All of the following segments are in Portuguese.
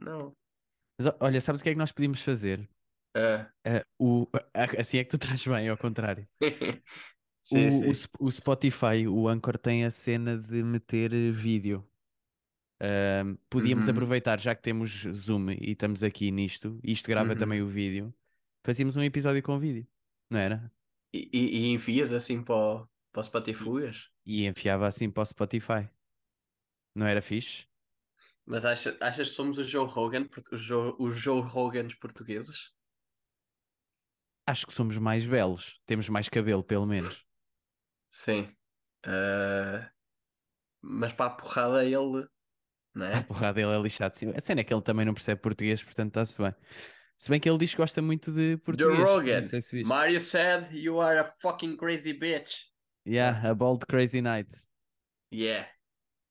Não. Mas olha, sabes o que é que nós podíamos fazer? Ah. Ah, o, assim é que tu estás bem, ao contrário. sim, O, o, sim. Sp- o Spotify, o Anchor tem a cena de meter eh, vídeo. Ahm, podíamos Uhum. aproveitar, já que temos Zoom e estamos aqui nisto, isto grava também Uhum. o vídeo, fazíamos um episódio com vídeo, não era? E, e, e enfias assim para o, para o Spotify? E enfiava assim para o Spotify. Não era fixe? Mas acha, achas que somos o Joe Rogan, os Joe, os Joe Rogans portugueses? Acho que somos mais belos, temos mais cabelo, pelo menos. Sim. Ah, mas para a porrada ele, não A é? porrada dele é lixado. Sim, A cena é que ele também não percebe português, portanto está-se bem. Se bem que ele diz que gosta muito de Joe português. Não Rogan, se. Mario said you are a fucking crazy bitch. Yeah, a Bold Crazy Night. Yeah.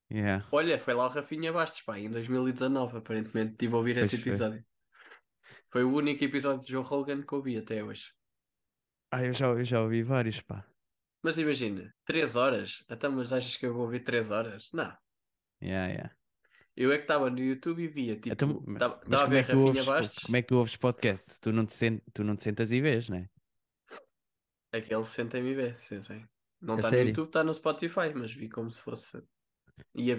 Yeah, Olha, foi lá o Rafinha Bastos, pá, em 2019, aparentemente, tive a ouvir pois esse foi. episódio. Foi o único episódio de Joe Rogan que ouvi até hoje. Ah, eu já, eu já ouvi vários, pá. Mas imagina, 3 horas? Então, mas achas que eu vou ouvir 3 horas? Não. Yeah, yeah. Eu é que estava no YouTube e via, Então, tipo, mas estava a como é ver tu Rafinha ouves, Bastos, como é que tu ouves podcast? Tu não te, sen- tu não te sentas e vês, né? aquele senta-me e vê, sim, sim. Não está no? YouTube, está no Spotify, mas vi como se fosse.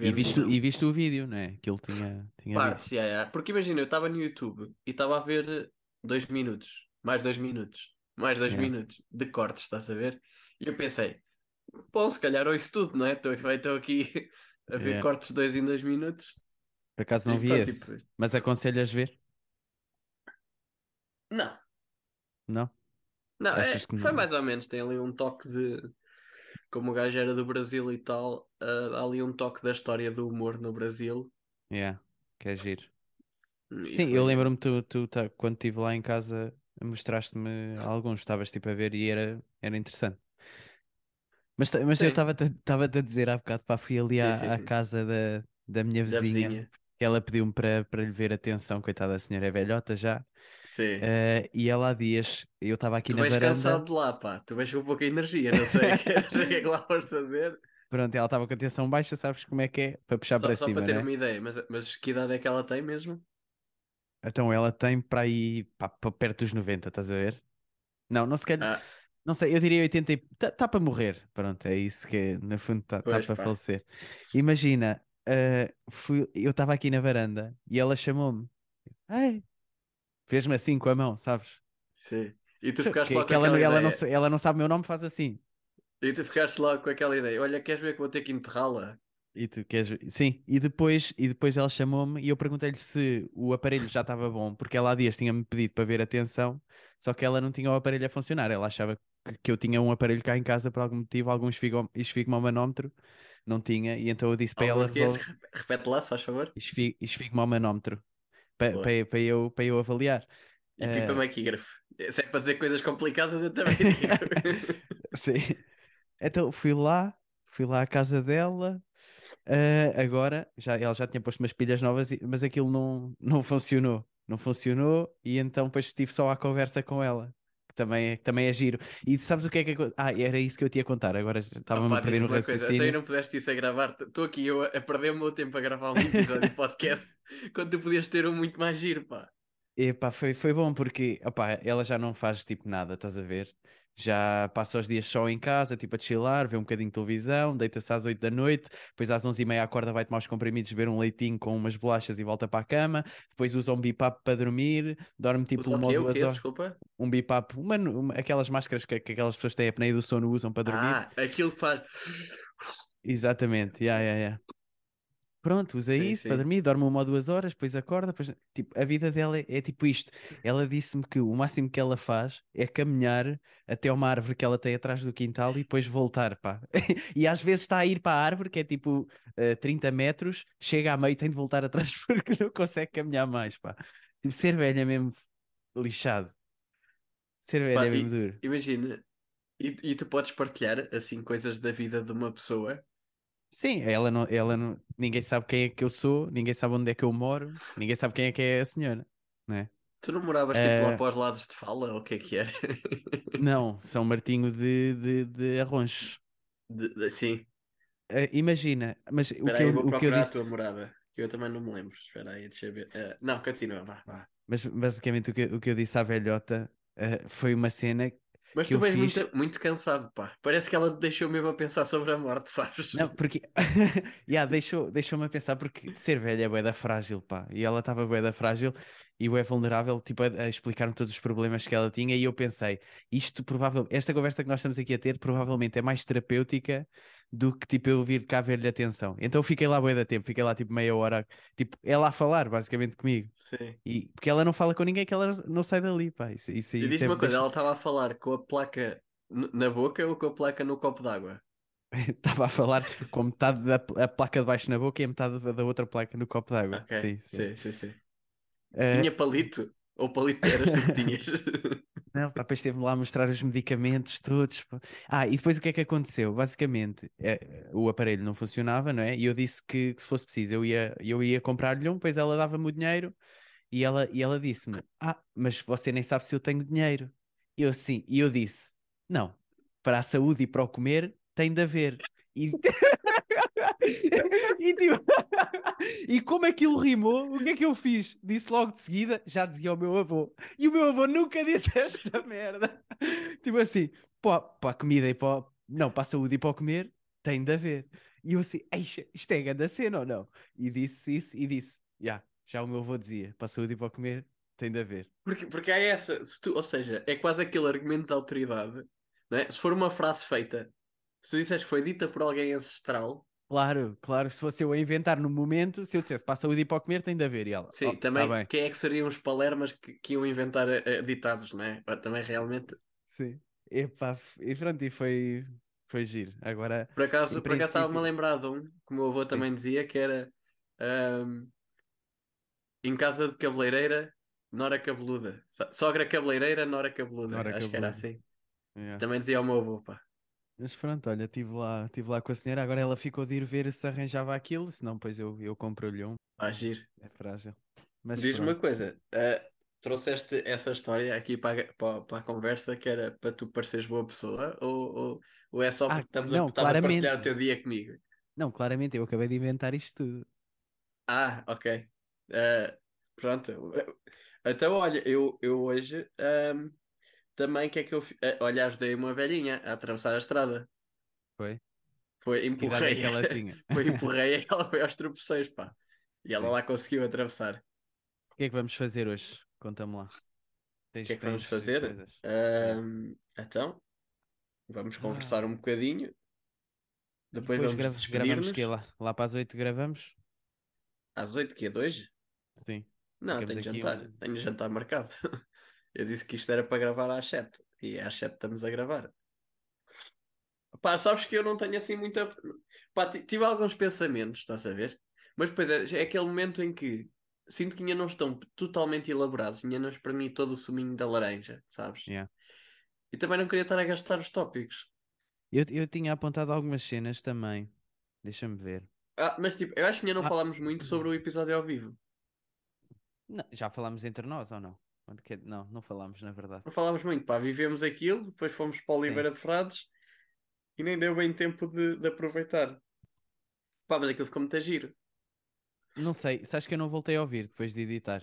E viste, mesmo. e viste o vídeo, né? Que ele tinha, tinha Partes, visto. yeah, yeah. Porque imagina, eu estava no YouTube e estava a ver 2 minutos, mais 2 minutos, mais 2 Yeah. minutos de cortes, estás a ver? E eu pensei, bom, se calhar ouço tudo, não é? Estou aqui a ver Yeah. cortes 2 em 2 minutos. Por acaso não E vi pronto, esse. tipo, Mas aconselhas ver? não, Não? não, é, foi não? mais ou menos, tem ali um toque de. Como o gajo era do Brasil e tal, ah, há ali um toque da história do humor no Brasil. Yeah, que é giro. E Sim, eu foi. lembro-me, tu, tu tá- quando estive lá em casa, mostraste-me alguns, estavas tipo a ver e era, era interessante. Mas, mas eu Sim, estava-te estava-te a dizer há bocado, pá, fui ali à, sim, à sim. casa da, da minha Da vizinha, vizinha. que ela pediu-me para, lhe ver atenção, coitada da senhora é velhota já, Sim. eh, e ela há dias, eu estava aqui Tu na vais cansado varanda, de lá, pá. Tu vais com pouca energia, não sei, o que é que lá vais fazer. pronto, ela estava com atenção baixa, sabes como é que é? Para puxar Só, para só cima, para ter né? uma ideia, mas, mas que idade é que ela tem mesmo? Então ela tem para aí, pá, para perto dos 90, estás a ver? Não, não se calhar, Ah, não sei, eu diria 80 Está tá para morrer, pronto, é isso que é, no fundo está tá pois para pá. falecer. Imagina, eh, fui, eu estava aqui na varanda e ela chamou-me, Ei, fez-me assim com a mão, sabes? Sim. E tu ficaste que com ela, não- aquela ela, não, ela não sabe o meu nome, faz assim. E tu ficaste logo com aquela ideia. Olha, queres ver que vou ter que enterrá-la? E tu queres. Sim, e depois, e depois ela chamou-me e eu perguntei-lhe se o aparelho já estava bom, porque ela há dias tinha-me pedido para ver atenção, só que ela não tinha o aparelho a funcionar. Ela achava que, eu tinha um aparelho cá em casa por algum motivo, algum esfigmomanómetro, não tinha, e então eu disse para ela resolve Repete lá, se faz favor. esfi- esfigmomanómetro para, eu, para eu avaliar. E pipa Eh, maquígrafo. Se é para dizer coisas complicadas, eu também digo. sim. Então fui lá, fui lá à casa dela. Ah, agora, já, ela já tinha posto umas pilhas novas, mas aquilo não, não funcionou. Não funcionou, e então depois estive só à conversa com ela, que também é, que também é giro. E sabes o que é que. acon- Ah, era isso que eu tinha a contar, agora estava-me a perder no uma coisa, então raciocínio. não pudeste isso a gravar. Estou aqui eu a a perder o meu tempo a gravar um episódio de podcast quando tu podias ter um muito mais giro, pá. Epá, foi, foi bom porque opá, ela já não faz tipo nada, estás a ver? Já passa os dias só em casa, tipo a chilar, vê um bocadinho de televisão, deita-se às 8 da noite, depois às 11 e meia acorda, vai tomar os comprimidos, beber um leitinho com umas bolachas e volta para a cama, depois usa um bipap para dormir, dorme tipo uma ou duas horas. Desculpa. Um bipap, uma, uma- aquelas máscaras que, que aquelas pessoas que têm apneia do sono usam para dormir. Ah, aquilo que faz. Exatamente, yeah, yeah, yeah. Pronto, usa Sim, isso para sim. dormir, dorme uma ou duas horas, depois acorda, depois... Tipo, a vida dela é, é tipo isto. Ela disse-me que o máximo que ela faz é caminhar até uma árvore que ela tem atrás do quintal e depois voltar, pá. E às vezes está a ir para a árvore, que é tipo eh, 30 metros, chega a meio e tem de voltar atrás porque não consegue caminhar mais, pá. Tipo, ser velha é mesmo lixado. Ser velha Pá, é mesmo e- duro. imagina, e, e tu podes partilhar assim coisas da vida de uma pessoa. Sim, ela não, ela não, ninguém sabe quem é que eu sou, ninguém sabe onde é que eu moro, ninguém sabe quem é que é a senhora, né? Tu não moravas tipo lá para os lados de fala, ou o que é que era? Não, São Martinho de, de, de Arronches. De- de- sim, Eh, imagina, mas o espera que aí, eu, vou o que eu procurar a disse, tua morada. que eu também não me lembro. Espera aí, deixa eu ver. Eh, não, continua, vá, vá. Mas basicamente o que, o que eu disse à velhota eh, foi uma cena Mas tu vens fiz. muito, muito cansado, pá. Parece que ela te deixou mesmo a pensar sobre a morte, sabes? Não, porque yeah, deixou, deixou-me a pensar porque ser velha é bué da frágil, pá. E ela estava bué da frágil e é vulnerável, tipo, a, a explicar-me todos os problemas que ela tinha. E eu pensei, isto provavelmente, esta conversa que nós estamos aqui a ter, provavelmente é mais terapêutica do que tipo eu vir cá ver-lhe atenção. Então eu fiquei lá bué da tempo, fiquei lá tipo meia hora, tipo, ela a falar basicamente comigo. Sim. E, porque ela não fala com ninguém que ela não sai dali, pá. Isso, isso, E diz-me é- uma coisa, deixa- ela estava a falar com a placa na boca ou com a placa no copo d'água? Estava a falar com metade da placa de baixo na boca e a metade da outra placa no copo d'água. Ok, Sim, sim. sim, sim, sim. Eh, Tinha palito? Ou palito eras tu que tinhas? Não, pá, depois esteve-me lá a mostrar os medicamentos todos. Ah, e depois o que é que aconteceu? Basicamente, eh, o aparelho não funcionava, não é? E eu disse que, que se fosse preciso eu ia, eu ia comprar-lhe um, depois ela dava-me o dinheiro e ela, e ela disse-me: Ah, mas você nem sabe se eu tenho dinheiro. E eu sim, e eu disse: Não, para a saúde e para o comer tem de haver. E, e, tipo, e como aquilo rimou, o que é que eu fiz? Disse logo de seguida, já dizia o meu avô. E o meu avô nunca disse esta merda. Tipo assim, pá, para a comida e para. Não, para a saúde e para comer, tem de haver. E eu assim, "Eixa, isto é grande cena ou não? E disse isso e disse, já, já o meu avô dizia, para a saúde e para comer, tem de haver. Porque, porque há essa, tu, ou seja, é quase aquele argumento de autoridade, não é? Se for uma frase feita, se tu disseres que foi dita por alguém ancestral, Claro, claro, se fosse eu a inventar no momento, se eu dissesse para a saúde e para o comer, tem de haver. E ela, sim, "Oh, tá também bem. quem é que seriam os palermas que, que iam inventar eh, ditados, não é? Também realmente, Sim. Epá, e pronto, e foi, foi giro. Agora, por acaso, por acaso estava-me a lembrar de um, que o meu avô também dizia, que era ahm, em casa de cabeleireira, nora cabeluda. So- Sogra cabeleireira, nora cabeluda. Nora Acho que era cabeluda. assim. yeah. Também dizia o meu avô, pá. Mas pronto, olha, estive lá, tive lá com a senhora. Agora ela ficou de ir ver se arranjava aquilo, senão depois eu, eu compro-lhe um. Pá, giro. É frágil. Diz-me uma coisa, ah, trouxeste essa história aqui para, a- para, para a conversa que era para tu pareceres boa pessoa ou, ou, ou é só Ah, porque estamos não, a, estás a partilhar o teu dia comigo? Não, claramente, eu acabei de inventar isto tudo. Ah, ok. Ah, pronto. Então, olha, eu, eu hoje ahm, também o que é que eu fiz? olha, ajudei uma velhinha a atravessar a estrada. Foi? Foi, é empurrei. ela tinha? Foi, empurrei ela foi aos tropeções, pá. E ela Sim. lá conseguiu atravessar. O que é que vamos fazer hoje? Conta-me lá. O que é que vamos fazer? Ahm, então, vamos conversar Ah. um bocadinho. Depois, Depois vamos gra- gravamos que lá? Lá para as 8 gravamos? Às 8 que é de hoje? Sim. Não, Ficamos tenho jantar. um- Tenho jantar marcado. Eu disse que isto era para gravar às 7. E às 7 estamos a gravar. Pá, sabes que eu não tenho assim muita. Pá, ti- tive alguns pensamentos, estás a ver? Mas depois é, é aquele momento em que sinto que ainda não estão totalmente elaborados, ainda não espremi todo o suminho da laranja, sabes? Yeah. E também não queria estar a gastar os tópicos. Eu, eu tinha apontado algumas cenas também. Deixa-me ver. Ah, mas tipo, eu acho que ainda não Ah. falámos muito sobre o episódio ao vivo. Não, já falámos entre nós ou não? Não, não falámos, na verdade. Não falámos muito, pá, vivemos aquilo, depois fomos para Oliveira de Frades e nem deu bem tempo de, de aproveitar. Pá, mas aquilo ficou muito giro. Não sei, sabes que eu não voltei a ouvir depois de editar.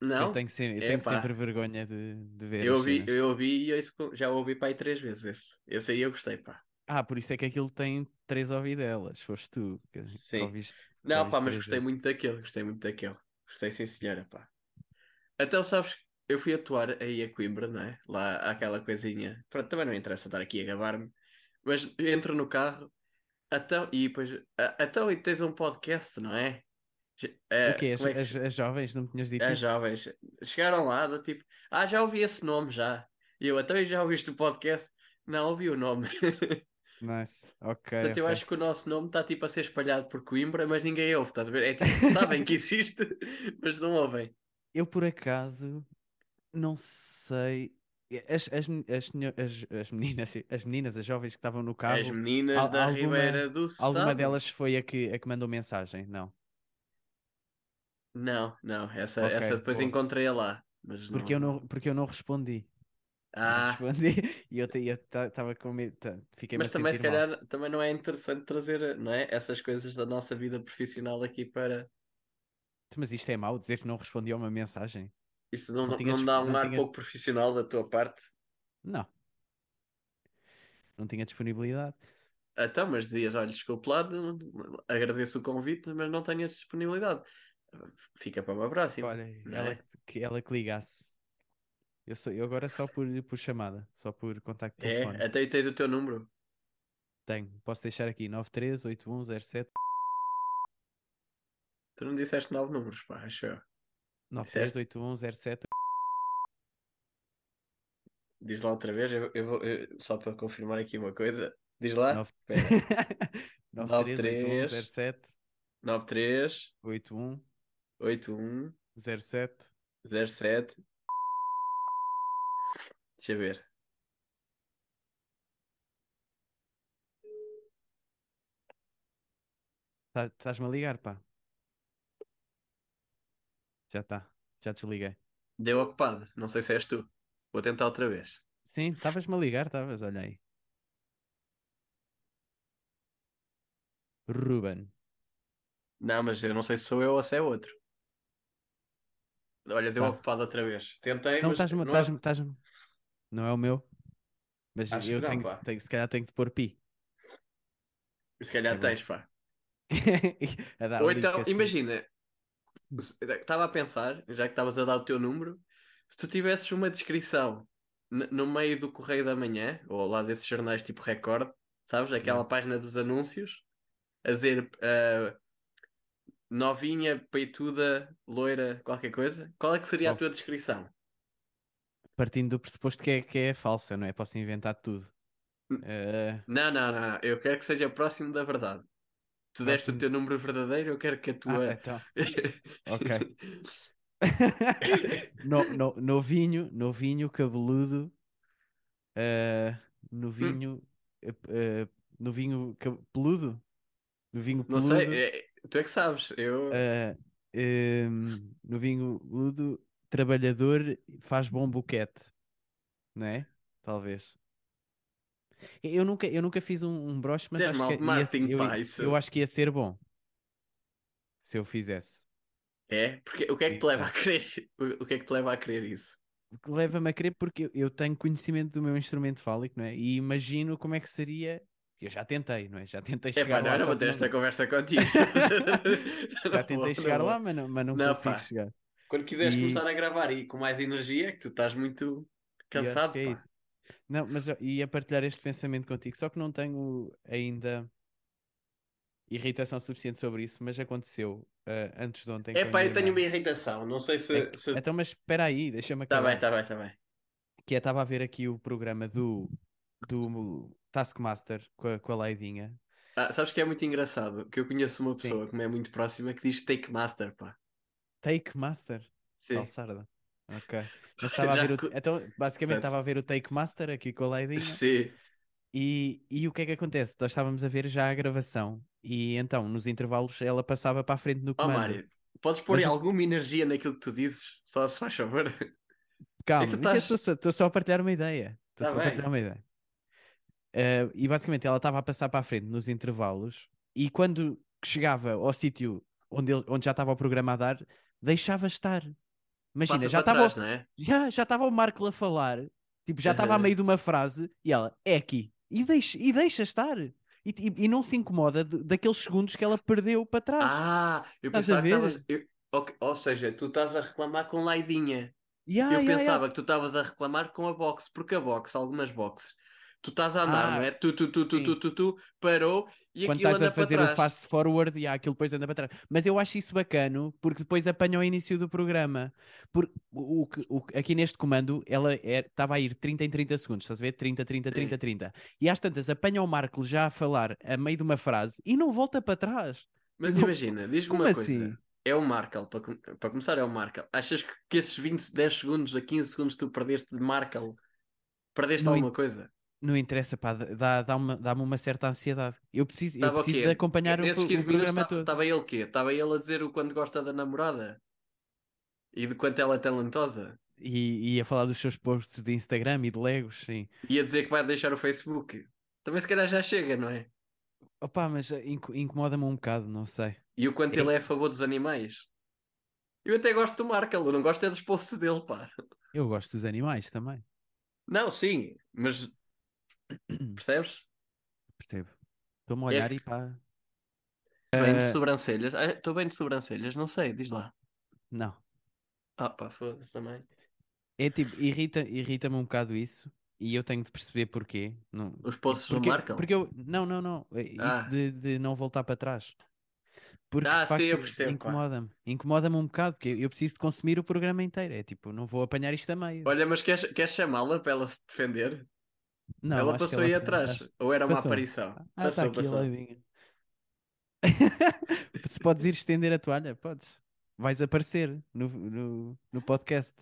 Não? Depois tenho, sempre, eu tenho sempre vergonha de, de ver Eu ouvi, eu ouvi e eu já ouvi para aí três vezes esse. Esse aí eu gostei, pá. Ah, por isso é que aquilo tem três ouvidelas. Foste tu que que Sim. ouviste. Não, pá, mas gostei vezes. muito daquele, gostei muito daquele. Gostei sim, senhora, pá. Então, sabes, eu fui atuar aí a Coimbra, não é? Lá aquela coisinha. Pronto, também não interessa estar aqui a gabar-me. Mas entro no carro, então, e depois, ah, então, e tens um podcast, não é? Eh, O quê? As, é que as, as jovens, não me tinhas dito As isso? jovens chegaram lá, do tipo, ah, já ouvi esse nome já. E eu, então e já ouviste o podcast? Não, ouvi o nome. Nice. Ok. Portanto, eu ok. acho que o nosso nome está tipo a ser espalhado por Coimbra, mas ninguém ouve, estás a ver? É tipo, sabem que existe, mas não ouvem. Eu por acaso não sei. As, as, as, as, as meninas, as meninas, as jovens que estavam no As carro, meninas al- da alguma- Ribeira do alguma Sado. delas foi a que, a que mandou mensagem? Não. Não, não, essa, Ok, essa depois encontrei-a lá. Mas Porque eu não, porque eu não respondi. Não Ah, respondi e eu estava com medo. Fiquei-me mas também se sentir mal. calhar também não é interessante trazer, não é? Essas coisas da nossa vida profissional aqui para, Mas isto é mau, dizer que não respondi a uma mensagem. Isso não, Não não, dá um ar tinha- pouco profissional da tua parte? Não. Não tinha disponibilidade. Então, mas dizias, olha, desculpe lá, agradeço o convite, mas não tenho disponibilidade. Fica para uma próxima. Olha, ela, é? que, ela que ligasse. Eu, sou, eu agora só por, por chamada, só por contacto É, até aí tens o teu número. Tenho. Posso deixar aqui 938107 Tu não disseste nove números, pá, acho eu. 938107 Diz lá outra vez, eu, eu vou- eu- só para confirmar aqui uma coisa. Diz lá. Nove- Espera. 938107 93 81 81 07 07 Deixa eu ver. Tá- Estás-me a ligar, pá. Já está. Já desliguei. Deu ocupado. Não sei se és tu. Vou tentar outra vez. Sim, estavas-me a ligar, estavas, olha aí. Ruben. Não, mas eu não sei se sou eu ou se é outro. Olha, deu Pá. ocupado outra vez. Tentei, Senão mas estás-me. não é- estás-me- estás-me- Não é o meu. Mas Acho eu que não, tenho, pá. tenho- se calhar tenho que te pôr pi. Se calhar Agora. tens, pá. a dar Ou link então, assim. imagina, estava a pensar, já que estavas a dar o teu número, se tu tivesses uma descrição no meio do Correio da Manhã, ou lá desses jornais tipo Record, sabes? Aquela Yeah. página dos anúncios, a dizer ah, novinha, peituda, loira, qualquer coisa, qual é que seria a Oh. tua descrição? Partindo do pressuposto que é, que é falsa, não é? Posso inventar tudo. Eh, Não, não, não, não, eu quero que seja próximo da verdade. Tu deste o teu número verdadeiro, eu quero que a ah, tua. então. Ok. no, no, novinho, novinho, cabeludo, eh, novinho, eh, eh, novinho peludo, novinho Não peludo, sei, é- tu é que sabes. Eu. eh, em, novinho peludo, trabalhador, faz bom boquete, não é? Talvez. Eu nunca, eu nunca fiz um, um broche, mas acho que ia, eu, pá, eu acho que ia ser bom se eu fizesse. É? Porque o que é que te leva a querer? O o que é que te leva a querer isso? Leva-me a crer porque eu- tenho conhecimento do meu instrumento fálico, não é? E imagino como é que seria. Eu já tentei, não é? Já tentei É pá, chegar não, lá. eu não só vou ter esta conversa contigo. Já tentei chegar lá, mas não, mas não, Não, consigo pá. chegar. Quando quiseres E- começar a gravar e com mais energia, que tu estás muito cansado, é pá. isso. Não, mas eu ia partilhar este pensamento contigo, só que não tenho ainda irritação suficiente sobre isso, mas aconteceu ah, antes de ontem. É pá, eu tenho irmã. uma irritação. Não sei se. É se... Então, mas espera aí, deixa-me Tá acabar. bem, tá bem, tá bem. Que é, estava a ver aqui o programa do, do Taskmaster com a, com a Laidinha. Ah, sabes que é muito engraçado? Que eu conheço uma Sim. pessoa que me é muito próxima que diz Take Master, pá. Take Master? Sim. Falsarda. Ok. Mas estava a ver o... Então, basicamente, estava a ver o Take Master aqui com a Laidinha. Sim. E, e o que é que acontece? Nós estávamos a ver já a gravação. E então, nos intervalos, ela passava para a frente no Ó comando. Mário, podes pôr Mas alguma energia naquilo que tu dizes? Só se faz favor. Calma, E mas eu estás- estou só, estou só a partilhar uma ideia. Estou Tá só a bem. partilhar uma ideia. Eh, e basicamente ela estava a passar para a frente nos intervalos e quando chegava ao sítio onde, ele- onde já estava o programa a dar, deixava estar. Imagina, Passa já estava trás, não é? já, já estava o Marco a falar, tipo, já estava a meio de uma frase e ela é aqui e deixa, e deixa estar. E, e- e não se incomoda de- daqueles segundos que ela perdeu para trás. Ah, eu Estás a pensava que ver? estavas. eu- ok, Ou seja, tu estás a reclamar com Laidinha. Ya, eu ya. pensava que tu estavas a reclamar com a box, porque a box, algumas boxes, tu estás a andar, Ah, não é? Tu, tu, tu, tu, tu, tu, tu, parou e Quando aquilo estás anda a fazer para o trás. fast forward e há aquilo depois anda para trás. Mas eu acho isso bacano porque depois apanha o início do programa. Porque o, o aqui neste comando ela é- estava a ir 30 em 30 segundos, estás a ver? 30, 30, Sim. 30, 30. E às tantas apanha o Marco já a falar a meio de uma frase e não volta para trás. Mas Não- imagina, diz-me uma assim? coisa. É o Markel, para, com- para começar é o Markel. Achas que, esses 20, 10 segundos a 15 segundos que tu perdeste de Markel, perdeste Não alguma coisa? Não interessa, pá, dá- dá-me dá-me uma certa ansiedade. Eu preciso, eu o preciso de acompanhar o, Nesses pro- 15 o minutos programa estava todo. estava ele o quê? Estava ele a dizer o quanto gosta da namorada? E de quanto ela é talentosa? E, e a falar dos seus posts de Instagram e de Legos, sim. E a dizer que vai deixar o Facebook? Também se calhar já chega, não é? Opa, mas eh, inco- incomoda-me um bocado, não sei. E o quanto É- ele é a favor dos animais? Eu até gosto do Markel, eu não gosto é dos posts dele, pá. Eu gosto dos animais também. Não, sim, mas percebes? Percebo. Estou-me a É olhar que- e pá. Bem de Ah, sobrancelhas. Ah, Estou bem de sobrancelhas, não sei, diz lá. não. Ah, pá, foda-se também. É tipo, irrita, irrita-me um bocado isso e eu tenho de perceber porquê. Não, Os do porque, Markel? porque eu, não, não, não, é isso Ah. de, de não voltar para trás. Porque Ah, sim, eu percebo, incomoda-me, incomoda-me um bocado, porque eu preciso de consumir o programa inteiro. É tipo, não vou apanhar isto a meio. Olha, mas queres, queres chamá-la para ela se defender? Não, ela passou aí atrás. Ou era uma passou. aparição? Ah, está passou, aqui a passou. Se podes ir estender a toalha, podes. Vais aparecer no, no, no podcast.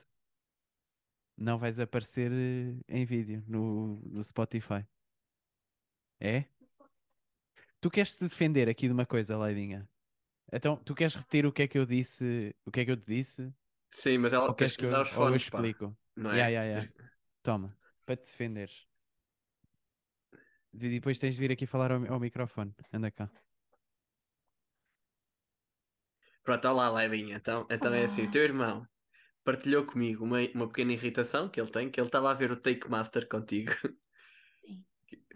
Não vais aparecer eh, em vídeo no, no Spotify. É? Tu queres te defender aqui de uma coisa, Leidinha? Então, tu queres repetir o que é que eu disse? O que é que eu te disse? Sim, mas ela Ou queres tens que eu, os ou eu fones, pá. explico? Não é? ya, ya. Tens- Toma, para te defenderes. E depois tens de vir aqui falar ao, ao microfone. Anda cá. Pronto, olá, Laidinha. Então, então é assim: o teu irmão partilhou comigo uma, uma pequena irritação que ele tem, que ele estava a ver o Take Master contigo. Sim.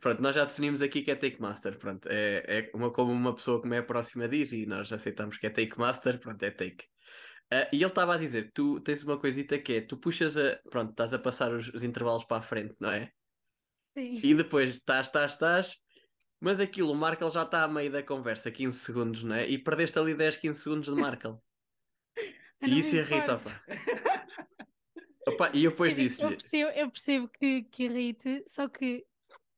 Pronto, nós já definimos aqui que é Take Master. Pronto, é, é uma, como uma pessoa que me é próxima diz e nós aceitamos que é Take Master. Pronto, é Take. Ah, e ele estava a dizer que tu tens uma coisita que é: tu puxas a. Pronto, estás a passar os, os intervalos para a frente, não é? Sim. E depois estás, estás, estás. Mas aquilo, o Markel já está a meio da conversa, 15 segundos, não é? E perdeste ali 10, 15 segundos de Markel. E isso irrita, importo. opa. E eu depois disse-lhe: Eu percebo, eu percebo que, que irrite, só que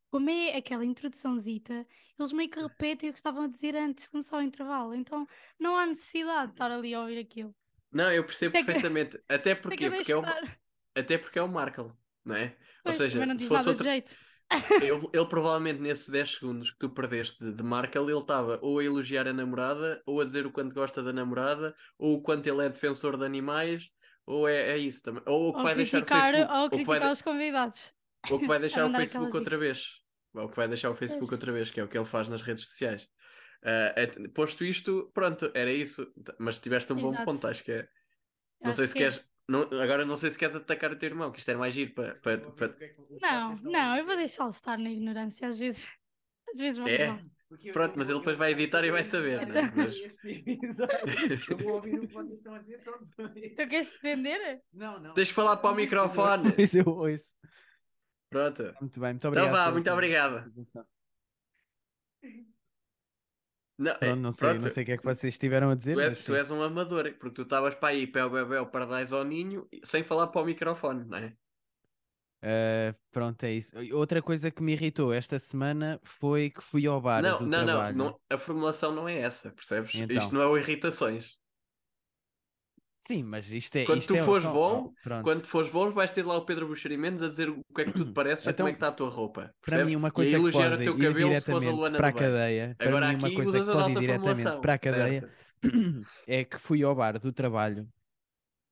como é aquela introduçãozita, eles meio que repetem o que estavam a dizer antes de começar o intervalo. Então não há necessidade de estar ali a ouvir aquilo. Não, eu percebo Até que- perfeitamente. Até Até que porque, porque é o, até porque é o Markel, não é? Pois, Ou seja, não se diz fosse nada outra- de jeito. ele, ele provavelmente nesses 10 segundos que tu perdeste de, de Markel, ele estava ou a elogiar a namorada, ou a dizer o quanto gosta da namorada, ou o quanto ele é defensor de animais, ou é, é isso também. Ou o que Ou vai deixar o criticar, Facebook. ou ou que vai criticar os convidados. Ou que vai deixar o Facebook outra vez. Ou que vai deixar o Facebook Pois. outra vez, que é o que ele faz nas redes sociais. Ah, é- posto isto, pronto, era isso. Mas tiveste um bom Exato. ponto, acho que é. Não Acho sei se que é. queres. Não- agora não sei se queres atacar o teu irmão, que isto era mais giro para. para, para- Não, não, eu vou deixá-lo estar na ignorância. Às vezes, às vezes vamos É? Pronto, mas ele depois vai editar e vai saber, né? Mas- Eu vou ouvir o que vocês estão a dizer só depois. Tu queres defender? Não, não. Deixa falar para o microfone. Pois eu ouço. Pronto. Muito bem, muito Então obrigado. vá, pela muito obrigado. Não, é- Pronto, não sei, pronto, não sei o que é que vocês estiveram a dizer, Tu, é- mas tu és um amador, porque tu estavas para aí, pé o bebê, para dar ao ninho, sem falar para o microfone, não é? Uh, pronto, é isso. Outra coisa que me irritou esta semana foi que fui ao bar Não, não, não, não, a formulação não é essa, percebes? Então. Isto não é o irritações. Sim, mas isto é. Quando isto tu é fores só- bom, oh, pronto. Quando fores bom, vais ter lá o Pedro Buxeri Mendes a dizer o que é que tu te pareces e Então, como é que está a tua roupa. Para percebes? mim, uma e coisa que elogiar pode o teu ir cabelo diretamente para a cadeia, para Agora mim, uma aqui coisa que a pode ir diretamente para a cadeia certo? é que fui ao bar do trabalho.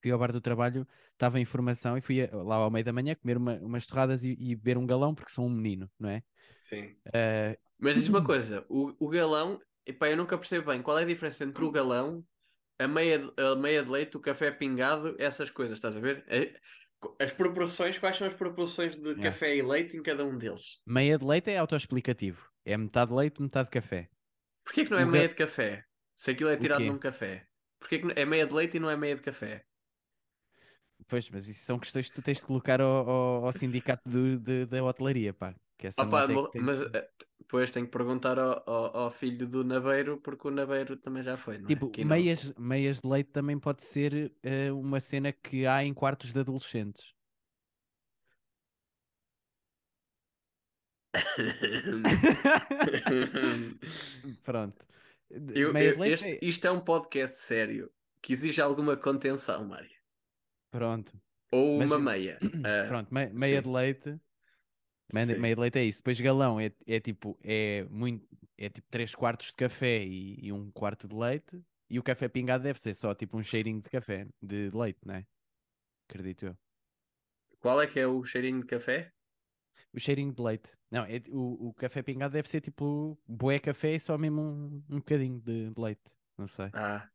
Fui ao bar do trabalho, estava em formação e fui lá ao meio da manhã comer uma, umas torradas e, e beber um galão porque sou um menino, não é? Sim. Eh, Mas diz uma coisa, o, o galão, epá, eu nunca percebo bem qual é a diferença entre o galão, a meia, de- a meia de leite, o café pingado, essas coisas, estás a ver? É- As proporções, quais são as proporções de Yeah. café e leite em cada um deles? meia de leite é autoexplicativo. É metade leite, metade café. Porquê que não é meia de café? Se aquilo é tirado num café. Porquê que é meia de leite e não é meia de café? Pois, mas isso são questões que tu tens de colocar ao, ao- ao sindicato do- de- da hotelaria, pá. Que essa Opa, é que tem mas eh, depois tenho que perguntar ao, ao- ao filho do Naveiro, porque o Naveiro também já foi, não é? Tipo, Aqui não. meias, meias de leite também pode ser eh, uma cena que há em quartos de adolescentes. Pronto. Eu- meia eu- este- é- isto é um podcast sério que exige alguma contenção, Mário. Pronto. Ou Mas uma eu- meia. Ah, Pronto, me- meia sim. de leite. Sim. meia de leite é isso. Depois galão é, é tipo, é muito, é tipo 3 quartos de café e, e um quarto de leite. E o café pingado deve ser só tipo um cheirinho de café, de leite, né? Acredito eu. Qual é que é o cheirinho de café? O cheirinho de leite. Não, é, o, o café pingado deve ser tipo bué café e só mesmo um, um bocadinho de, de leite. Não sei. Ah,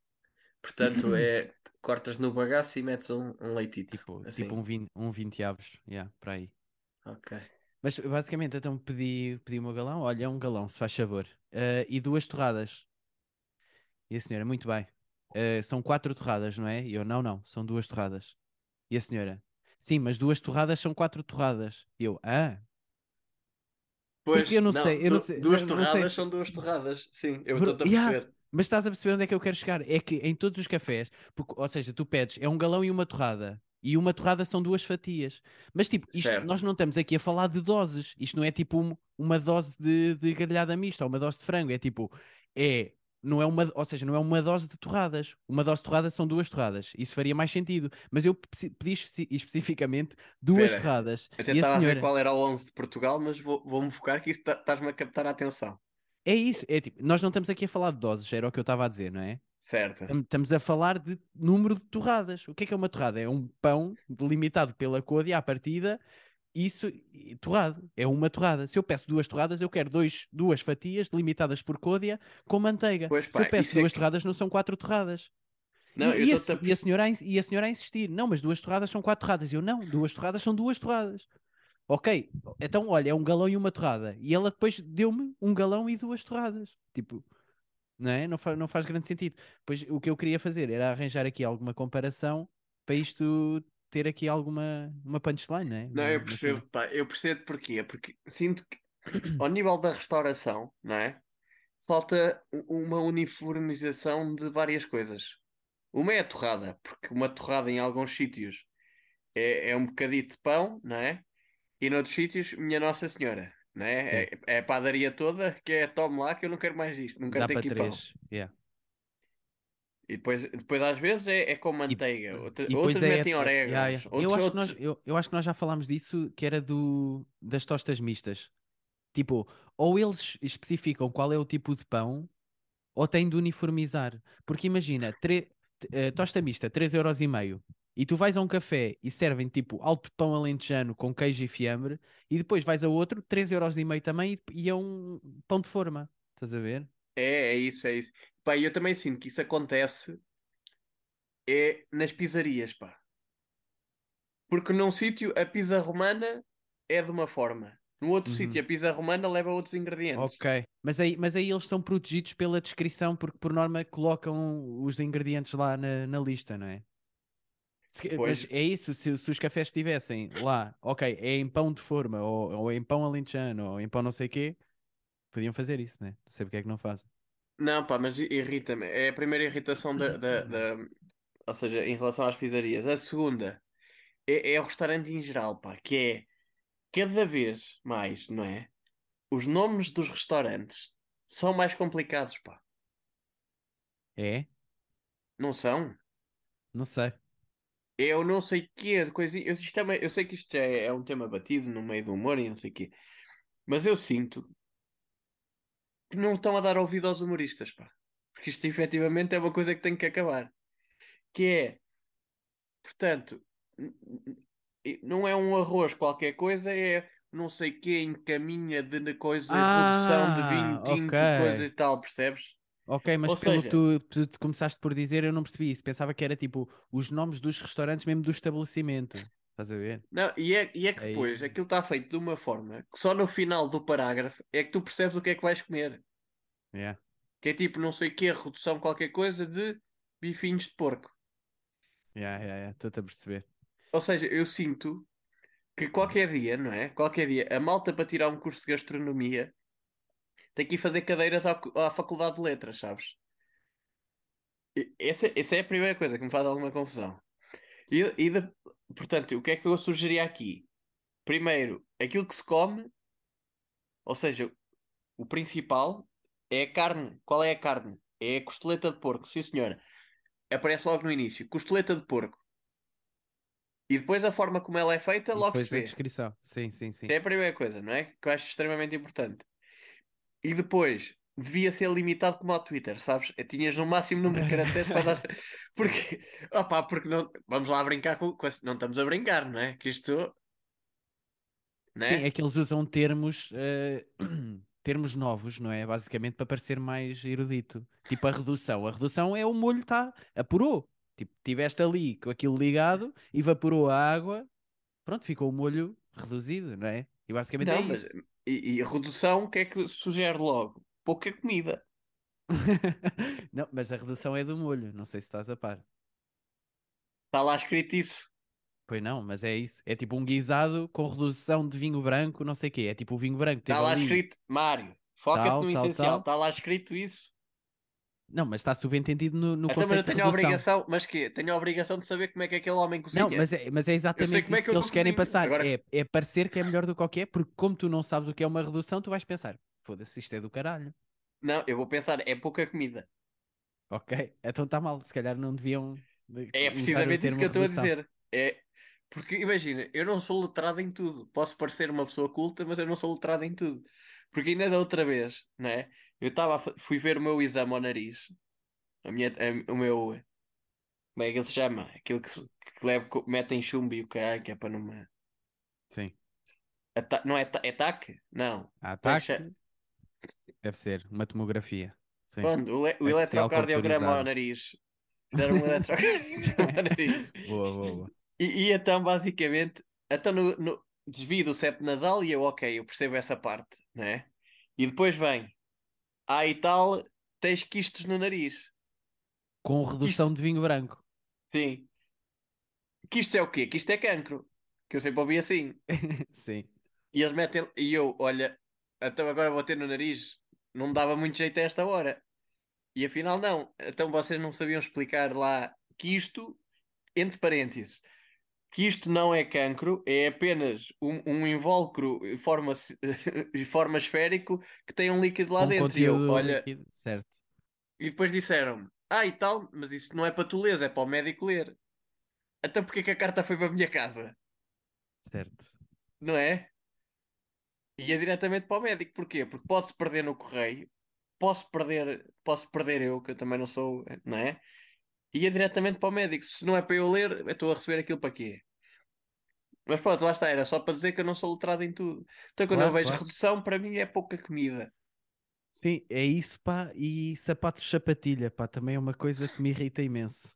portanto, é cortas no bagaço e metes um, um leitito. Tipo, assim. tipo um 20, um 20 avos, yeah, para aí. Ok. Mas basicamente, então pedi, pedi o meu galão. Olha, um galão, se faz favor. Eh, e duas torradas. E a senhora, muito bem. Eh, são quatro torradas, não é? E eu, não, não, são duas torradas. E a senhora, sim, mas duas torradas são quatro torradas. E eu, ah, Pois, eu não sei, eu não sei- Duas não- não torradas se- são duas torradas. Sim, eu estou a Yeah. perceber. Mas estás a perceber onde é que eu quero chegar? É que em todos os cafés, porque- ou seja, tu pedes, é um galão e uma torrada. E uma torrada são duas fatias. Mas tipo, isto- nós não estamos aqui a falar de doses. Isto não é tipo um- uma dose de, de grelhada mista ou uma dose de frango. É tipo, é, não é uma, ou seja, não é uma dose de torradas. Uma dose de torradas são duas torradas. Isso faria mais sentido. Mas eu pedi espe- especificamente duas Espera, torradas. Eu E a tentava ver senhora, qual era o 11 de Portugal, mas vou- vou-me focar que isso tá- estás-me a captar a atenção. É isso. É tipo, nós não estamos aqui a falar de doses, era o que eu estava a dizer, não é? Certo. Tam- Estamos a falar de número de torradas. O que é que é uma torrada? É um pão delimitado pela côdea à partida. Isso, e- torrado, é uma torrada. Se eu peço duas torradas, eu quero dois, duas fatias delimitadas por côdea com manteiga. Pois Se pá, eu peço é duas que- torradas, não são quatro torradas. Não, e, e a, a se- e a senhora a, e a senhora a insistir: não, mas duas torradas são quatro torradas. E eu, não, duas torradas são duas torradas. Ok, então olha, é um galão e uma torrada. E ela depois deu-me um galão e duas torradas. Tipo, não é? Não, fa- não faz grande sentido. Pois o que eu queria fazer era arranjar aqui alguma comparação para isto ter aqui alguma uma punchline, não é? Não, eu percebo, pá, eu percebo porquê. Porque sinto que ao nível da restauração, não é? Falta uma uniformização de várias coisas. Uma é a torrada, porque uma torrada em alguns sítios é, é um bocadito de pão, não é? E noutros sítios, minha Nossa Senhora, não é? É, é a padaria toda que é tome lá que eu não quero mais disto, não quero ter aqui pão. três. yeah. E depois, depois às vezes é, é com manteiga, outra- E outros é- metem é- orégãos, yeah, yeah. outros, eu, acho que outros- nós, eu, eu acho que nós já falámos disso, que era do das tostas mistas. Tipo, ou eles especificam qual é o tipo de pão, ou têm de uniformizar. Porque imagina, tre- eh, tosta mista, 3,5€, e tu vais a um café e servem tipo alto pão alentejano com queijo e fiambre, e depois vais a outro, 3,5€ também, e, e é um pão de forma. Estás a ver? É, é isso, é isso. Pá, eu também sinto que isso acontece é nas pizzarias, pá. Porque num sítio a pizza romana é de uma forma. No outro Uhum. sítio a pizza romana leva outros ingredientes. Ok. Mas aí, mas aí eles estão protegidos pela descrição, porque por norma colocam os ingredientes lá na, na lista, não é? Se- mas é isso, se, se os cafés estivessem lá, ok, é em pão de forma, ou, ou em pão alentejano, ou em pão não sei quê, podiam fazer isso, né? Não sei porque é que não fazem. Não, pá, mas irrita-me. É a primeira irritação da, da, da- Ou seja, em relação às pizzarias. A segunda é, é o restaurante em geral, pá, que é cada vez mais, não é? Os nomes dos restaurantes são mais complicados, pá. É? Não são? Não sei. Eu não sei quê, de coisa. Eu, isto é eu sei que isto é, é um tema batido no meio do humor e não sei o quê. Mas eu sinto que não estão a dar ouvido aos humoristas, pá. Porque isto efetivamente é uma coisa que tem que acabar. Que é, portanto, não é um arroz qualquer coisa, é não sei quê, encaminha de coisa, redução de vinho Ah, tinto, ok. coisa e tal, percebes? Ok, mas Ou pelo seja- que tu, tu- tu começaste por dizer, eu não percebi isso. Pensava que era tipo os nomes dos restaurantes, mesmo do estabelecimento. Estás a ver? Não, e é, e é que Aí- depois aquilo está feito de uma forma que só no final do parágrafo é que tu percebes o que é que vais comer. Yeah. Que é tipo, não sei o que, redução qualquer coisa de bifinhos de porco. Yeah, yeah, yeah. Estou-te a perceber. Ou seja, eu sinto que qualquer dia, não é? Qualquer dia, a malta para tirar um curso de gastronomia tem que ir fazer cadeiras à, à Faculdade de Letras, sabes? Essa, essa é a primeira coisa que me faz alguma confusão. E, e de- portanto, o que é que eu sugeria aqui? Primeiro, aquilo que se come, ou seja, o principal é a carne. Qual é a carne? É a costeleta de porco, sim senhora. Aparece logo no início, costeleta de porco. E depois a forma como ela é feita, E logo depois se a vê. descrição. Sim, sim, sim. É a primeira coisa, não é? Que eu acho extremamente importante. E depois, devia ser limitado como ao Twitter, sabes? Tinhas no máximo número de caracteres para dar. Porque, opá, porque não. Vamos lá brincar com. com Não estamos a brincar, não é? Que isto. Não é? Sim, é que eles usam termos, eh, termos novos, não é? Basicamente para parecer mais erudito. Tipo a redução. A redução é o molho, tá? Apurou. Tipo, tiveste ali com aquilo ligado, evaporou a água, pronto, ficou o molho reduzido, não é? E basicamente Não, é mas isso. e, e a redução, o que é que sugere logo? Pouca comida. não, mas a redução é do molho, não sei se estás a par. Está lá escrito isso. Pois não, mas é isso. É tipo um guisado com redução de vinho branco, não sei o quê. É tipo o vinho branco. Está lá escrito, Mário, foca-te no tal, essencial. Está lá escrito isso. Não, mas está subentendido no, no eu conceito de tenho a redução. obrigação, mas quê? Tenho a obrigação de saber como é que aquele homem cozinha. Não, mas é, mas é exatamente é isso que eu que eles não querem passar. Agora- É, é parecer que é melhor do que o que é, porque como tu não sabes o que é uma redução, tu vais pensar, foda-se, isto é do caralho. Não, eu vou pensar, é pouca comida. Ok, então está mal, se calhar não deviam de- É precisamente isso que eu estou a dizer. É porque imagina, eu não sou letrado em tudo. Posso parecer uma pessoa culta, mas eu não sou letrado em tudo. Porque ainda da outra vez, não é? Eu estava fui ver o meu exame ao nariz. A minha, a- o meu como é que ele se chama? Aquilo que, que leva, metem chumbo e o caralho, que é para me... Sim. Ata- não é, é TAC? Não. É que ataque deve ser uma tomografia. Sim. O, o Axial eletrocardiograma ao nariz. Fizeram um eletrocardiograma ao nariz. Boa, boa, boa. E, e então, basicamente, então no, no desvio do septo nasal e eu, ok, eu percebo essa parte, né? E depois vem, ah e tal, tens quistos no nariz. Com redução de vinho branco. Sim. Quistos é o quê? Quisto é cancro. Que eu sempre ouvi assim. Sim. E eles metem, e eu, olha, então agora vou ter no nariz. Não dava muito jeito a esta hora. E afinal não. Então vocês não sabiam explicar lá que isto, entre parênteses, que isto não é cancro, é apenas um, um invólucro em forma, em forma esférico que tem um líquido lá Com dentro. E eu, olha, líquido, Certo. e depois disseram ah e tal, mas isso não é para tu ler, é para o médico ler. Então porquê que a carta foi para a minha casa? Certo. Não é? Ia diretamente para o médico. Porquê? Porque posso perder no correio, posso perder, posso perder eu, que eu também não sou, não é? Ia diretamente para o médico. Se não é para eu ler, eu estou a receber aquilo para quê? Mas pronto, lá está, era só para dizer que eu não sou letrado em tudo. Então quando Claro, eu vejo claro. redução, para mim é pouca comida. Sim, é isso, pá. E sapatos de sapatilha, pá, também é uma coisa que me irrita imenso.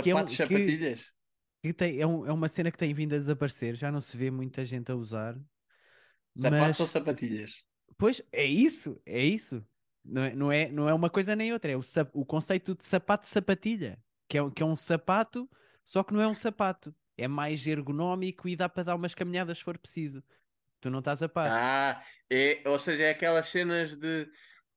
Que é um- Sapatos, que- sapatilhas. Que tem, é, um- é uma cena que tem vindo a desaparecer, já não se vê muita gente a usar. Sapatos mas ou sapatilhas? Pois, é isso, é isso. Não é, não é, não é uma coisa nem outra, é o, o conceito de sapato-sapatilha, que é, que é um sapato, só que não é um sapato. É mais ergonómico e dá para dar umas caminhadas se for preciso. Tu não estás a par. Ah, é, ou seja, é aquelas cenas de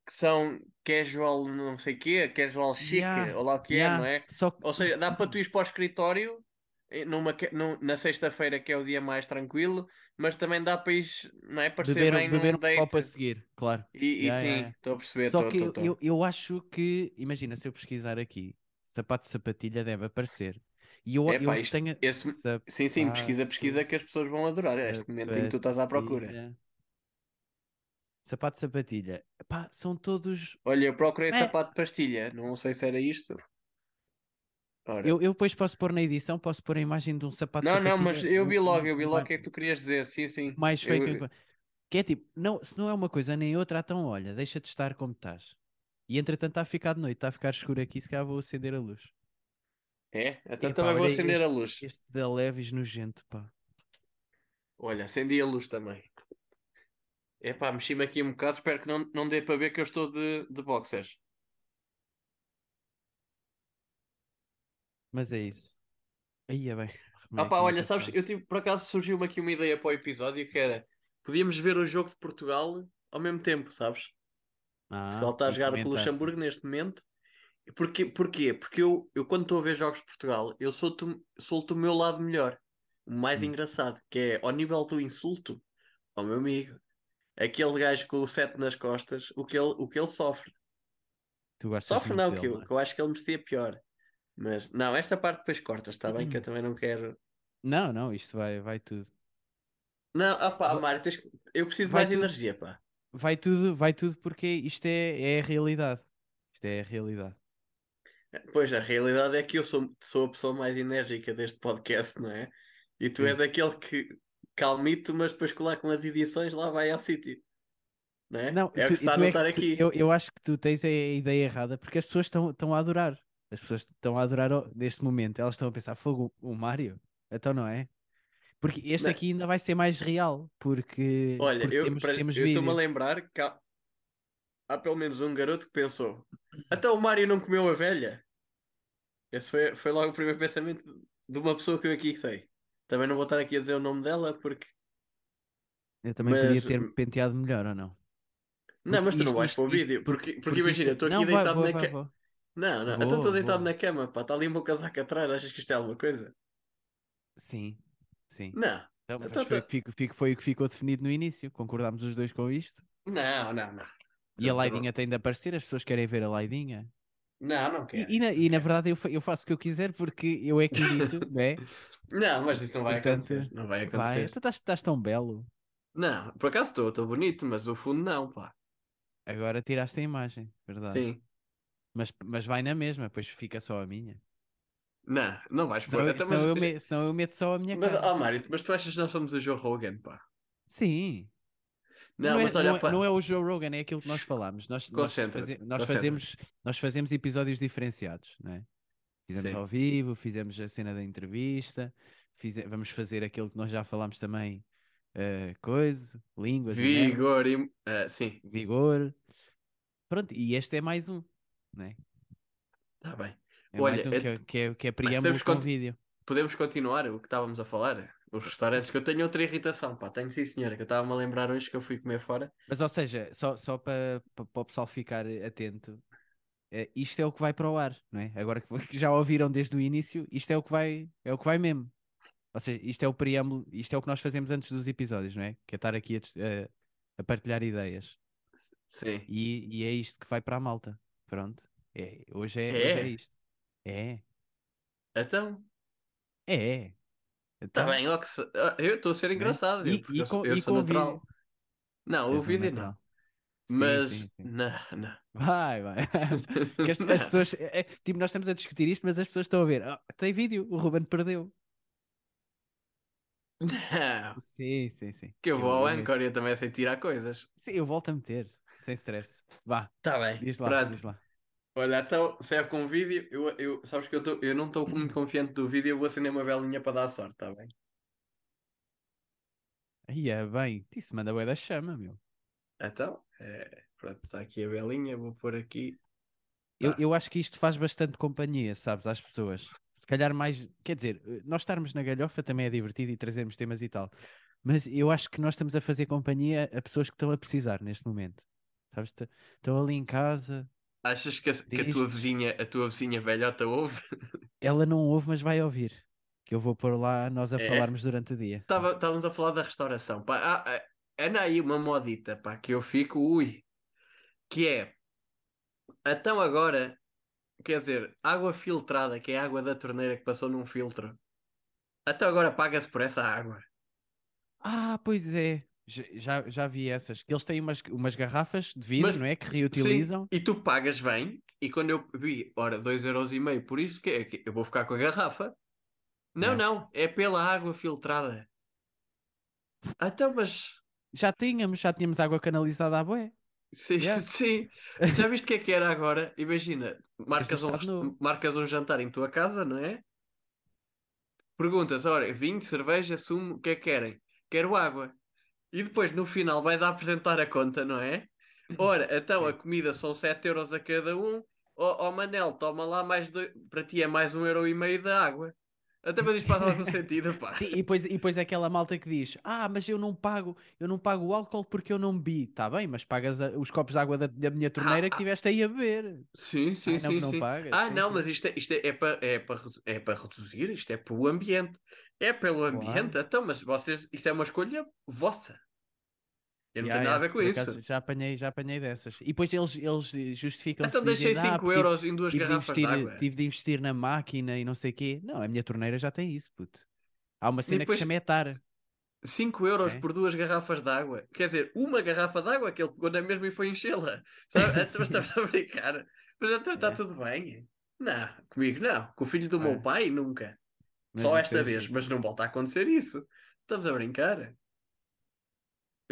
que são casual não sei quê, casual chic, Yeah, ou lá o que é, yeah, não é? Só Ou seja, dá para tu ir para o escritório eh, numa, na sexta-feira, que é o dia mais tranquilo, mas também dá para ir, não é? Parecer beber, bem beber num um date. copo a seguir, claro. E, e Yeah, sim, estou a perceber, Só estou, que eu, estou. eu, eu acho que, imagina, se eu pesquisar aqui, sapato de sapatilha deve aparecer. E eu, Epá, eu isto- tenho. esse- Sim, sim, pesquisa, pesquisa que as pessoas vão adorar. É este momento em que tu estás à procura. sapatilha. Sapato de sapatilha. Pá, são todos. Olha, eu procurei É. sapato de pastilha, não sei se era isto. Ora. Eu, eu depois posso pôr na edição, posso pôr a imagem de um sapato de Não, não, sapatilha. mas eu vi logo, eu vi logo o que é que tu querias dizer, sim, sim. mais feio que eu Eu- encontro. Que é tipo, não, se não é uma coisa nem outra, então olha, deixa de estar como estás. E entretanto está a ficar de noite, está a ficar escuro aqui, se calhar vou acender a luz. É? Então Epá, também vou acender este- a luz. Este da Levis nojento, pá. Olha, acendi a luz também. Epá, mexi-me aqui um bocado, espero que não, não dê para ver que eu estou de, de boxers. Mas é isso. Aí é bem. Ah pá, olha, sabes, eu tive, por acaso surgiu-me aqui uma ideia para o episódio que era, podíamos ver o jogo de Portugal ao mesmo tempo, sabes? Ah, Portugal está a jogar com o Luxemburgo neste momento. Porquê? Porquê? Porque eu, eu quando estou a ver jogos de Portugal, eu solto, solto o meu lado melhor, o mais Hum. engraçado, que é ao nível do insulto, ao meu amigo, aquele gajo com o sete nas costas, o que ele, o que ele sofre. Sofre não, dele, que eu, é? que eu acho que ele merecia pior. Mas não, esta parte depois cortas, está Hum. bem? Que eu também não quero. Não, não, isto vai, vai tudo. Não, ah pá, Va- Mário, tens eu preciso vai mais tudo. energia, pá. Vai tudo, vai tudo porque isto é, é a realidade. Isto é a realidade. Pois, a realidade é que eu sou, sou a pessoa mais enérgica deste podcast, não é? E tu Sim. és aquele que calmito, mas depois colar com as edições lá vai ao sítio. Não é? Não, é o tu- que se está a é notar que tu- aqui. eu, eu acho que tu tens a ideia errada porque as pessoas estão, estão a adorar. As pessoas estão a adorar o- neste momento, elas estão a pensar, fogo, o Mário? Então não é? Porque este Não. aqui ainda vai ser mais real, porque, Olha, porque eu temos, para- temos eu estou-me a lembrar que há, há pelo menos um garoto que pensou: até o Mário não comeu a velha. Esse foi, foi logo o primeiro pensamento de uma pessoa que eu aqui sei. Também não vou estar aqui a dizer o nome dela porque. Eu também podia mas- ter penteado melhor ou não? Não, mas tu isto- não vais isto- para o isto- vídeo. Porque, porque, porque imagina, isto- estou aqui Não, vai, deitado vou, na vai, cama. Não, não, Vou, então estou deitado vou. na cama, pá. Está ali o meu casaco atrás. Achas que isto é alguma coisa? Sim, sim. Não, Então, mas Então foi, o tá- que fico- fico- foi o que ficou definido no início. Concordámos os dois com isto. não, não, não. E a Então, Laidinha tem de aparecer, as pessoas querem ver a Laidinha. Não, não quero. E, e na, e na verdade eu, fa- eu faço o que eu quiser porque eu é que não é? Não, mas isso não vai Portanto, acontecer. Não vai Vai, acontecer. tu estás, estás tão belo. Não, por acaso estou, estou bonito, mas o fundo não, pá. Agora tiraste a imagem, verdade? Sim. Mas, mas vai na mesma, depois fica só a minha. Não, não vais pôr. Senão, eu, Então, senão, eu mas, me- senão eu meto só a minha mas, cara. oh, Mário, mas tu achas que nós somos o Joe Rogan, pá? Sim. Não, é, mas olha, não, é, pá. não é o Joe Rogan, é aquilo que nós falámos. Nós, nós, faze- nós, fazemos, nós fazemos episódios diferenciados, não é? Fizemos Sim. ao vivo, fizemos a cena da entrevista, fize- vamos fazer aquilo que nós já falámos também, eh, coisa, línguas, Vigor e. ah, sim, vigor. Pronto, e este é mais um, não é? está bem. É Olha, mais um é- que é, que é, que é preâmbulo com vídeo. Podemos continuar o que estávamos a falar? Os restaurantes, que eu tenho outra irritação, pá. Tenho sim, senhora, que eu estava-me a lembrar hoje que eu fui comer fora. Mas, ou seja, só, só para o pessoal ficar atento, eh, isto é o que vai para o ar, não é? Agora que, já ouviram desde o início, isto é o que vai, é o que vai mesmo. Ou seja, isto é o preâmbulo, isto é o que nós fazemos antes dos episódios, não é? Que é estar aqui a- a partilhar ideias. Sim. E, e é isto que vai para a malta. Pronto. É, hoje, é, É? hoje é isto. É, Então, é. Está bem, ó, que se- ah, eu estou a ser né? engraçado, E- eu, e eu, sou- com- eu e sou natural. vídeo. Não, o vídeo não. Sim, Mas, sim, sim. não, não. Vai, vai. Que as, as pessoas, é, é, tipo, nós estamos a discutir isto, mas as pessoas estão a ver. "Ah, tem vídeo, o Ruben perdeu. Não. Sim, sim, sim. Que eu vou ao eu- Anchor e eu também sei tirar coisas. Sim, eu volto a meter, sem stress. Vá, Está bem. diz lá, Pronto. diz lá. Olha, então, se é com vídeo, eu, eu, sabes que eu, tô, eu não estou muito confiante do vídeo, eu vou acender uma velinha para dar sorte, está bem? Aí é bem, isso manda bué da chama, meu. Então, é, pronto, está aqui a velinha, vou pôr aqui. Eu, Tá. eu acho que isto faz bastante companhia, sabes, às pessoas. Se calhar mais, quer dizer, nós estarmos na galhofa também é divertido e trazermos temas e tal. Mas eu acho que nós estamos a fazer companhia a pessoas que estão a precisar neste momento. Sabes, estão ali em casa, Achas que a, que a tua vizinha, a tua vizinha velhota ouve? ela não ouve, mas vai ouvir. Que eu vou pôr lá nós a É? falarmos durante o dia. Tava- Estávamos a falar da restauração. Pá, ah, ah, anda aí uma modita, pá, que eu fico, ui. Que é, então agora, quer dizer, água filtrada, que é a água da torneira que passou num filtro. Até agora paga-se por essa água. Ah, pois é. Já, já, vi essas. Que eles têm umas, umas garrafas de vidro, Mas- não é? Que reutilizam. Sim, e tu pagas bem, e quando eu vi, ora, 2,5€ por isso, que é que eu vou ficar com a garrafa? Não, É. não, é pela água filtrada. Então, mas Já tínhamos, já tínhamos água canalizada à bué. sim, Yeah. sim. Já viste o que é que era agora? Imagina, marcas um, marcas um jantar em tua casa, não é? Perguntas, ora, vinho, cerveja, sumo, o que é que querem? Quero água. E depois, no final, vais a apresentar a conta, não é? Ora, então a comida são 7 euros a cada um. Ó ó, Manel, toma lá mais dois... Para ti é mais um euro e meio de água. Até mas isto faz algum sentido, pá. Sim, e depois, e depois é aquela malta que diz: Ah, mas eu não pago, eu não pago o álcool porque eu não bebi. Tá bem, mas pagas a- os copos de água da, da minha torneira que ah. tiveste aí a beber. Sim, sim, Ai, não, sim, não sim. pagas, Ah, sim, não, sim. mas isto é, isto é, é para é para é para reduzir, isto é para o ambiente. É pelo ambiente, então, mas vocês, isto é uma escolha vossa. Eu não Ya, tenho nada a ver com isso. já apanhei, já apanhei dessas. E depois eles, eles justificam Então deixei 5 euros em duas tive garrafas de investir, água. tive de investir na máquina e não sei o quê. Não, a minha torneira já tem isso, puto. Há uma cena depois- que chama etar. 5 euros É? por duas garrafas de água. Quer dizer, uma garrafa de água que ele pegou na mesma e foi enchê-la. Sim. Estamos a brincar. Mas então está É. tudo bem. Não, comigo não. Com o filho do meu É. pai, nunca. Mas Só esta vez, mas não volta a acontecer isso. Estamos a brincar.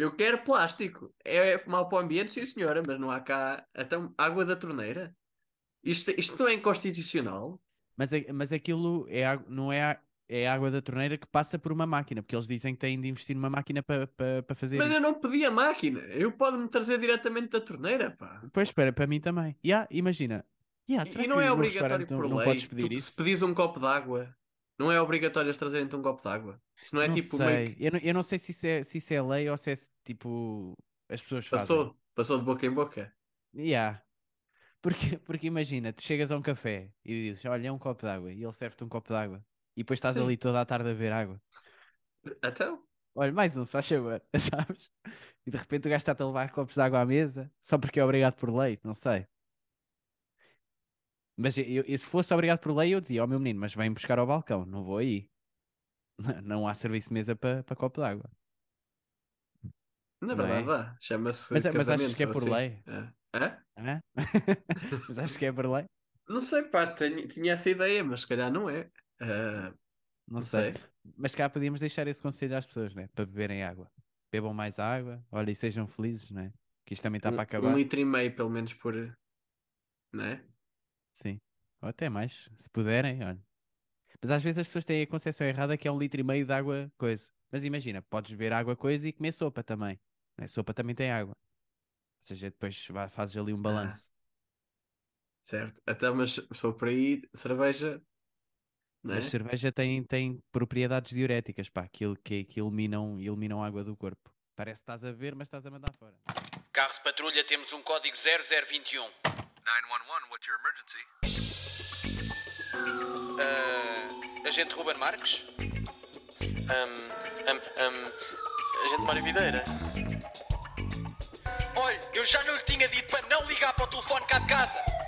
Eu quero plástico. É mau para o ambiente, sim senhora, mas não há cá. Então, água da torneira. Isto, isto não é inconstitucional? Mas, mas aquilo é, não é, é água da torneira que passa por uma máquina, porque eles dizem que têm de investir numa máquina para para fazer Mas isso. eu não pedi a máquina. Eu posso-me trazer diretamente da torneira, pá. Pois, espera, para mim também. Yeah, imagina. Yeah, E não é obrigatório não- por não lei. podes pedir tu, isso? Se pedis um copo de água, não é obrigatório eles trazerem-te um copo de água. Isso não é não tipo sei. meio que eu, não, eu não sei se isso, é, se isso é lei ou se é tipo as pessoas fazem. passou, passou de boca em boca. Yeah. Porque, porque imagina, tu chegas a um café e dizes, olha, é um copo de água, e ele serve-te um copo de água, e depois estás Sim. ali toda a tarde a ver água. Então, Olha, mais um, só favor, sabes? E de repente o gajo está-te a levar copos de água à mesa, só porque é obrigado por lei, não sei. Mas eu, eu- se fosse obrigado por lei, eu dizia ao meu menino, mas vem buscar ao balcão, não vou aí. Não há serviço de mesa para para copo de água. na Não é? verdade. Chama-se Mas- mas achas que é por assim. lei? É. Hã? Hã? mas acho que é por lei? Não sei, pá, tenho- tinha essa ideia, mas se calhar não é. Ah, Não, não sei. sei. Mas cá podíamos deixar esse conselho às pessoas, né? Para beberem água. Bebam mais água, olha, e sejam felizes, né? Que isto também está Um- para acabar. Um litro e meio, pelo menos, por. Não é? Sim. Ou até mais, se puderem, olha. Mas às vezes as pessoas têm a concepção errada que é um litro e meio de água coisa. Mas imagina, podes beber água coisa e comer sopa também. né? Sopa também tem água. Ou seja, depois fazes ali um balanço. Certo. Até, mas se for por aí, cerveja. É? Mas cerveja tem, tem propriedades diuréticas, pá, aquilo que, que eliminam, eliminam água do corpo. Parece que estás a ver, mas estás a mandar fora. Carro de patrulha, temos um código 0021. 911, what's your emergency? Ah, agente Ruben Marques? Um, um, um, agente Mário Videira. Olha, eu já não lhe tinha dito para não ligar para o telefone cá de casa.